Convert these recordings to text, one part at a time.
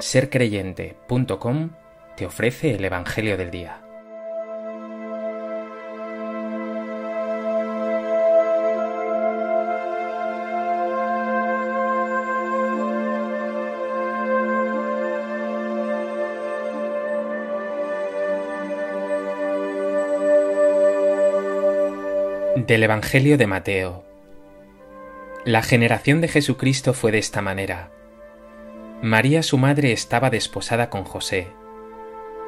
sercreyente.com te ofrece el Evangelio del Día. Del Evangelio de Mateo. La generación de Jesucristo fue de esta manera. María su madre estaba desposada con José,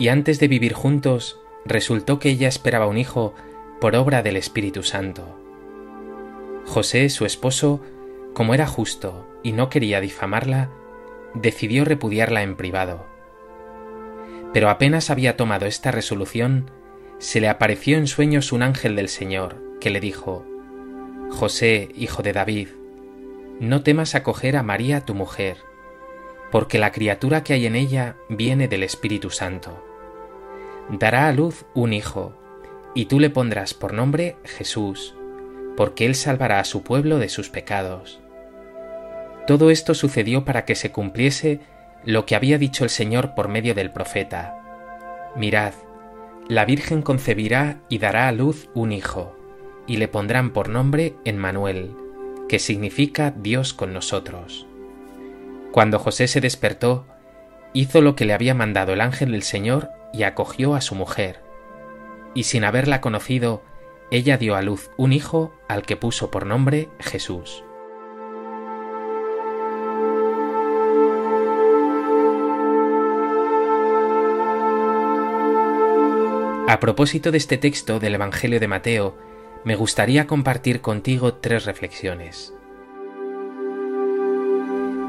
y antes de vivir juntos resultó que ella esperaba un hijo por obra del Espíritu Santo. José, su esposo, como era justo y no quería difamarla, decidió repudiarla en privado. Pero apenas había tomado esta resolución, se le apareció en sueños un ángel del Señor, que le dijo, José, hijo de David, no temas acoger a María tu mujer, porque la criatura que hay en ella viene del Espíritu Santo. Dará a luz un hijo, y tú le pondrás por nombre Jesús, porque él salvará a su pueblo de sus pecados. Todo esto sucedió para que se cumpliese lo que había dicho el Señor por medio del profeta. Mirad, la Virgen concebirá y dará a luz un hijo, y le pondrán por nombre Emmanuel, que significa Dios con nosotros. Cuando José se despertó, hizo lo que le había mandado el ángel del Señor y acogió a su mujer. Y sin haberla conocido, ella dio a luz un hijo al que puso por nombre Jesús. A propósito de este texto del Evangelio de Mateo, me gustaría compartir contigo tres reflexiones.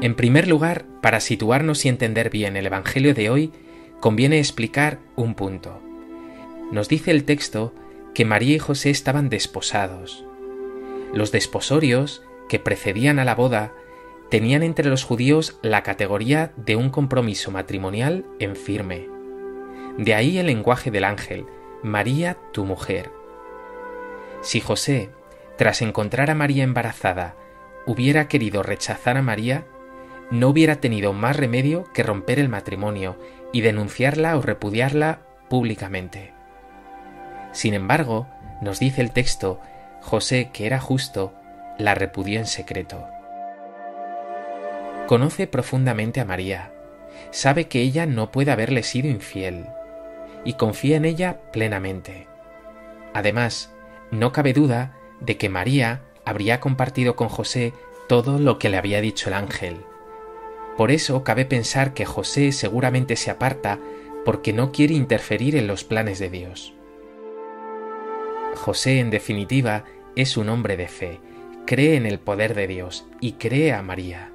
En primer lugar, para situarnos y entender bien el Evangelio de hoy, conviene explicar un punto. Nos dice el texto que María y José estaban desposados. Los desposorios, que precedían a la boda, tenían entre los judíos la categoría de un compromiso matrimonial en firme. De ahí el lenguaje del ángel, María tu mujer. Si José, tras encontrar a María embarazada, hubiera querido rechazar a María, no hubiera tenido más remedio que romper el matrimonio y denunciarla o repudiarla públicamente. Sin embargo, nos dice el texto, José, que era justo, la repudió en secreto. Conoce profundamente a María, sabe que ella no puede haberle sido infiel, y confía en ella plenamente. Además, no cabe duda de que María habría compartido con José todo lo que le había dicho el ángel, por eso cabe pensar que José seguramente se aparta porque no quiere interferir en los planes de Dios. José, en definitiva, es un hombre de fe, cree en el poder de Dios y cree a María.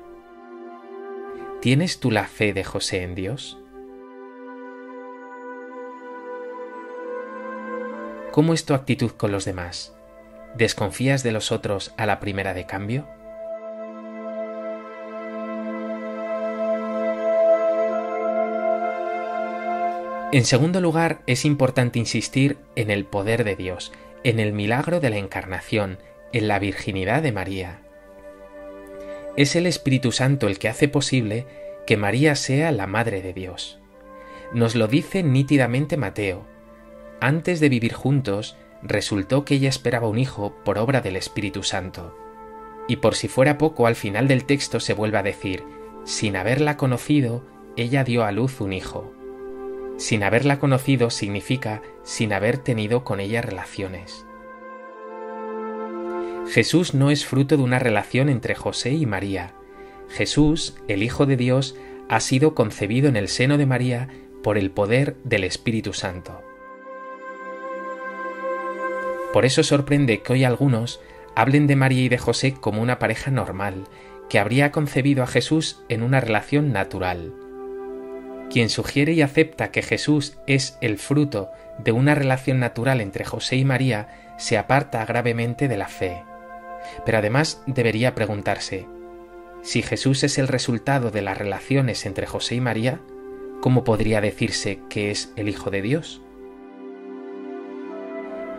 ¿Tienes tú la fe de José en Dios? ¿Cómo es tu actitud con los demás? ¿Desconfías de los otros a la primera de cambio? En segundo lugar, es importante insistir en el poder de Dios, en el milagro de la encarnación, en la virginidad de María. Es el Espíritu Santo el que hace posible que María sea la Madre de Dios. Nos lo dice nítidamente Mateo. Antes de vivir juntos, resultó que ella esperaba un hijo por obra del Espíritu Santo. Y por si fuera poco, al final del texto se vuelve a decir, sin haberla conocido, ella dio a luz un hijo. Sin haberla conocido significa sin haber tenido con ella relaciones. Jesús no es fruto de una relación entre José y María. Jesús, el Hijo de Dios, ha sido concebido en el seno de María por el poder del Espíritu Santo. Por eso sorprende que hoy algunos hablen de María y de José como una pareja normal, que habría concebido a Jesús en una relación natural. Quien sugiere y acepta que Jesús es el fruto de una relación natural entre José y María se aparta gravemente de la fe. Pero además debería preguntarse, si Jesús es el resultado de las relaciones entre José y María, ¿cómo podría decirse que es el Hijo de Dios?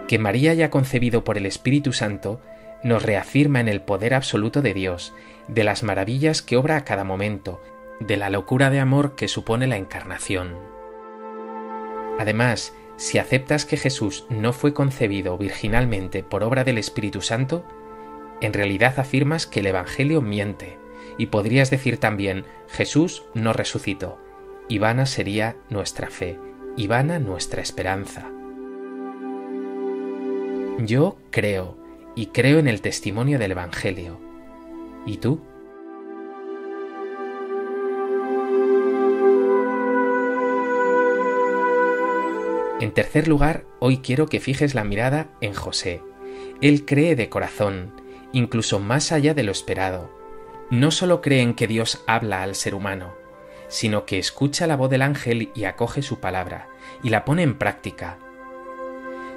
Que María haya concebido por el Espíritu Santo nos reafirma en el poder absoluto de Dios, de las maravillas que obra a cada momento, de la locura de amor que supone la encarnación. Además, si aceptas que Jesús no fue concebido virginalmente por obra del Espíritu Santo, en realidad afirmas que el Evangelio miente, y podrías decir también Jesús no resucitó, y vana sería nuestra fe, y vana nuestra esperanza. Yo creo, y creo en el testimonio del Evangelio. ¿Y tú? En tercer lugar, hoy quiero que fijes la mirada en José. Él cree de corazón, incluso más allá de lo esperado. No solo cree en que Dios habla al ser humano, sino que escucha la voz del ángel y acoge su palabra, y la pone en práctica.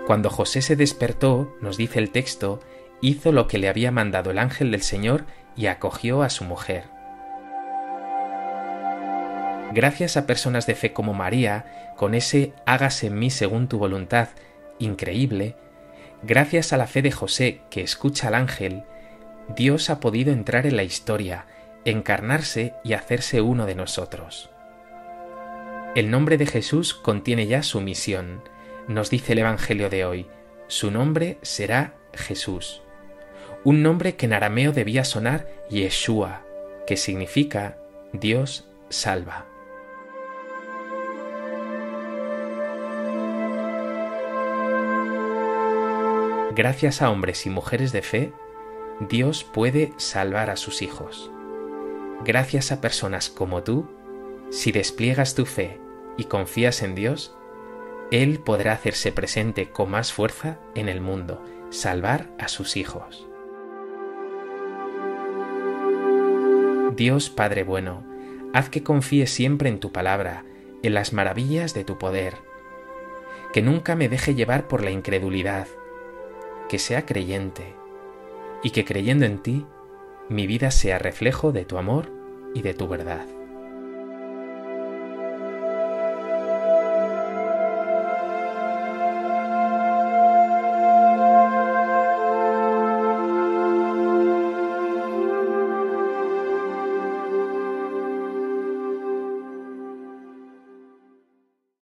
Cuando José se despertó, nos dice el texto, hizo lo que le había mandado el ángel del Señor y acogió a su mujer. Gracias a personas de fe como María, con ese hágase en mí según tu voluntad increíble, gracias a la fe de José que escucha al ángel, Dios ha podido entrar en la historia, encarnarse y hacerse uno de nosotros. El nombre de Jesús contiene ya su misión, nos dice el Evangelio de hoy, su nombre será Jesús, un nombre que en arameo debía sonar Yeshua, que significa Dios salva. Gracias a hombres y mujeres de fe, Dios puede salvar a sus hijos. Gracias a personas como tú, si despliegas tu fe y confías en Dios, Él podrá hacerse presente con más fuerza en el mundo, salvar a sus hijos. Dios Padre bueno, haz que confíe siempre en tu palabra, en las maravillas de tu poder, que nunca me deje llevar por la incredulidad, que sea creyente y que creyendo en ti, mi vida sea reflejo de tu amor y de tu verdad.